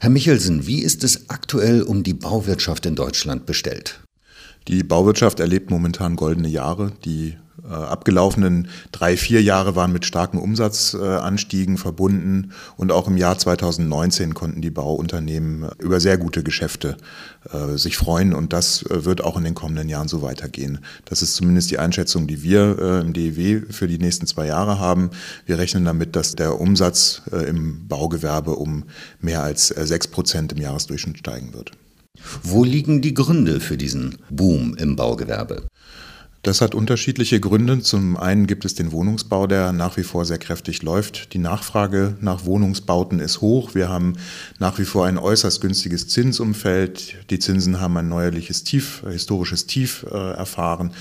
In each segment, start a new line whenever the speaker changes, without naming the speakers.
Herr Michelsen, wie ist es aktuell um die Bauwirtschaft in Deutschland bestellt?
Die Bauwirtschaft erlebt momentan goldene Jahre. Die abgelaufenen drei, vier Jahre waren mit starken Umsatzanstiegen verbunden und auch im Jahr 2019 konnten die Bauunternehmen über sehr gute Geschäfte äh, sich freuen und das äh, wird auch in den kommenden Jahren so weitergehen. Das ist zumindest die Einschätzung, die wir im DEW für die nächsten zwei Jahre haben. Wir rechnen damit, dass der Umsatz im Baugewerbe um mehr als sechs Prozent im Jahresdurchschnitt steigen wird.
Wo liegen die Gründe für diesen Boom im Baugewerbe?
Das hat unterschiedliche Gründe. Zum einen gibt es den Wohnungsbau, der nach wie vor sehr kräftig läuft. Die Nachfrage nach Wohnungsbauten ist hoch. Wir haben nach wie vor ein äußerst günstiges Zinsumfeld. Die Zinsen haben ein neuerliches Tief, historisches Tief äh, erfahren.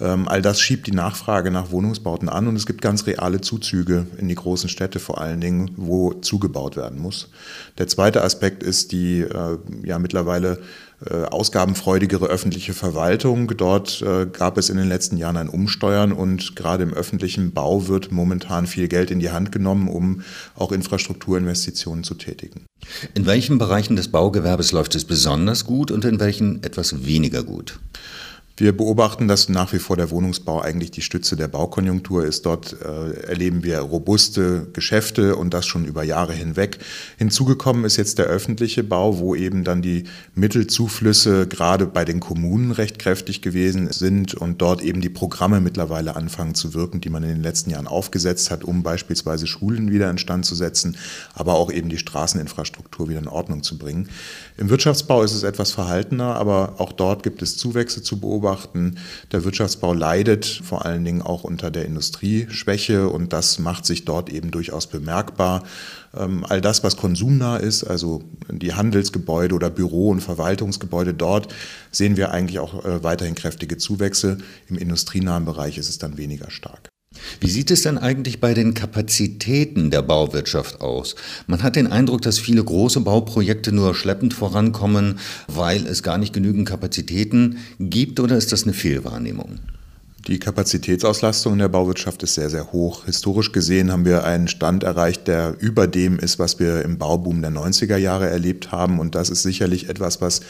Ähm, all das schiebt die Nachfrage nach Wohnungsbauten an und es gibt ganz reale Zuzüge in die großen Städte vor allen Dingen, wo zugebaut werden muss. Der zweite Aspekt ist die äh, ja mittlerweile äh, ausgabenfreudigere öffentliche Verwaltung. Dort äh, gab es in den letzten Jahren ein Umsteuern und gerade im öffentlichen Bau wird momentan viel Geld in die Hand genommen, um auch Infrastrukturinvestitionen zu tätigen.
In welchen Bereichen des Baugewerbes läuft es besonders gut und in welchen etwas weniger gut?
Wir beobachten, dass nach wie vor der Wohnungsbau eigentlich die Stütze der Baukonjunktur ist. Dort äh, erleben wir robuste Geschäfte und das schon über Jahre hinweg. Hinzugekommen ist jetzt der öffentliche Bau, wo eben dann die Mittelzuflüsse gerade bei den Kommunen recht kräftig gewesen sind und dort eben die Programme mittlerweile anfangen zu wirken, die man in den letzten Jahren aufgesetzt hat, um beispielsweise Schulen wieder in Stand zu setzen, aber auch eben die Straßeninfrastruktur wieder in Ordnung zu bringen. Im Wirtschaftsbau ist es etwas verhaltener, aber auch dort gibt es Zuwächse zu beobachten beobachten. Der Wirtschaftsbau leidet vor allen Dingen auch unter der Industrieschwäche und das macht sich dort eben durchaus bemerkbar. Ähm, all das, was konsumnah ist, also die Handelsgebäude oder Büro- und Verwaltungsgebäude, dort sehen wir eigentlich auch äh, weiterhin kräftige Zuwächse. Im industrienahen Bereich ist es dann weniger stark.
Wie sieht es denn eigentlich bei den Kapazitäten der Bauwirtschaft aus? Man hat den Eindruck, dass viele große Bauprojekte nur schleppend vorankommen, weil es gar nicht genügend Kapazitäten gibt, oder ist das eine Fehlwahrnehmung?
Die Kapazitätsauslastung in der Bauwirtschaft ist sehr, sehr hoch. Historisch gesehen haben wir einen Stand erreicht, der über dem ist, was wir im Bauboom der 90er Jahre erlebt haben. Und das ist sicherlich etwas, was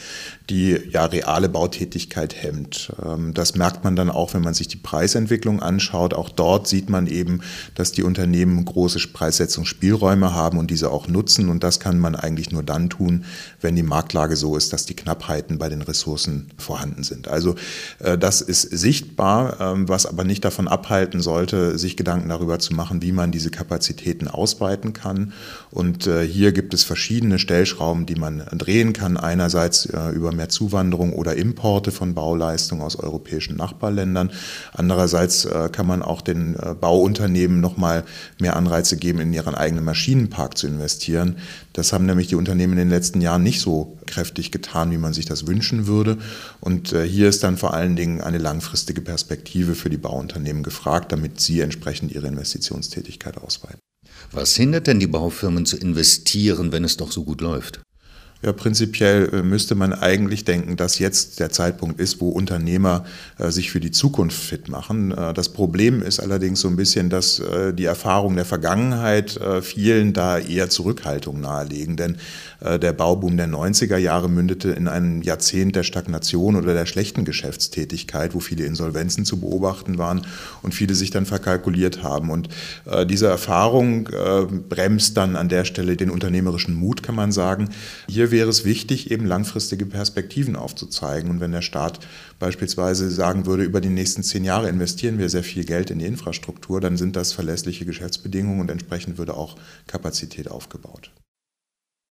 die ja, reale Bautätigkeit hemmt. Ähm, das merkt man dann auch, wenn man sich die Preisentwicklung anschaut. Auch dort sieht man eben, dass die Unternehmen große Preissetzungsspielräume haben und diese auch nutzen. Und das kann man eigentlich nur dann tun, wenn die Marktlage so ist, dass die Knappheiten bei den Ressourcen vorhanden sind. Also äh, das ist sichtbar was aber nicht davon abhalten sollte, sich Gedanken darüber zu machen, wie man diese Kapazitäten ausweiten kann. Und äh, hier gibt es verschiedene Stellschrauben, die man drehen kann. Einerseits äh, über mehr Zuwanderung oder Importe von Bauleistungen aus europäischen Nachbarländern. Andererseits äh, kann man auch den Bauunternehmen nochmal mehr Anreize geben, in ihren eigenen Maschinenpark zu investieren. Das haben nämlich die Unternehmen in den letzten Jahren nicht so kräftig getan, wie man sich das wünschen würde. Und hier ist dann vor allen Dingen eine langfristige Perspektive Perspektive für die Bauunternehmen gefragt, damit sie entsprechend ihre Investitionstätigkeit ausweiten.
Was hindert denn die Baufirmen zu investieren, wenn es doch so gut läuft?
Ja, prinzipiell äh, müsste man eigentlich denken, dass jetzt der Zeitpunkt ist, wo Unternehmer äh, sich für die Zukunft fit machen. Äh, das Problem ist allerdings so ein bisschen, dass die Erfahrungen der Vergangenheit vielen da eher Zurückhaltung nahelegen. Denn der Bauboom der 90er Jahre mündete in einem Jahrzehnt der Stagnation oder der schlechten Geschäftstätigkeit, wo viele Insolvenzen zu beobachten waren und viele sich dann verkalkuliert haben. Und diese Erfahrung bremst dann an der Stelle den unternehmerischen Mut, kann man sagen. Hier wäre es wichtig, eben langfristige Perspektiven aufzuzeigen. Und wenn der Staat beispielsweise sagen würde, über die nächsten zehn Jahre investieren wir sehr viel Geld in die Infrastruktur, dann sind das verlässliche Geschäftsbedingungen und entsprechend würde auch Kapazität aufgebaut.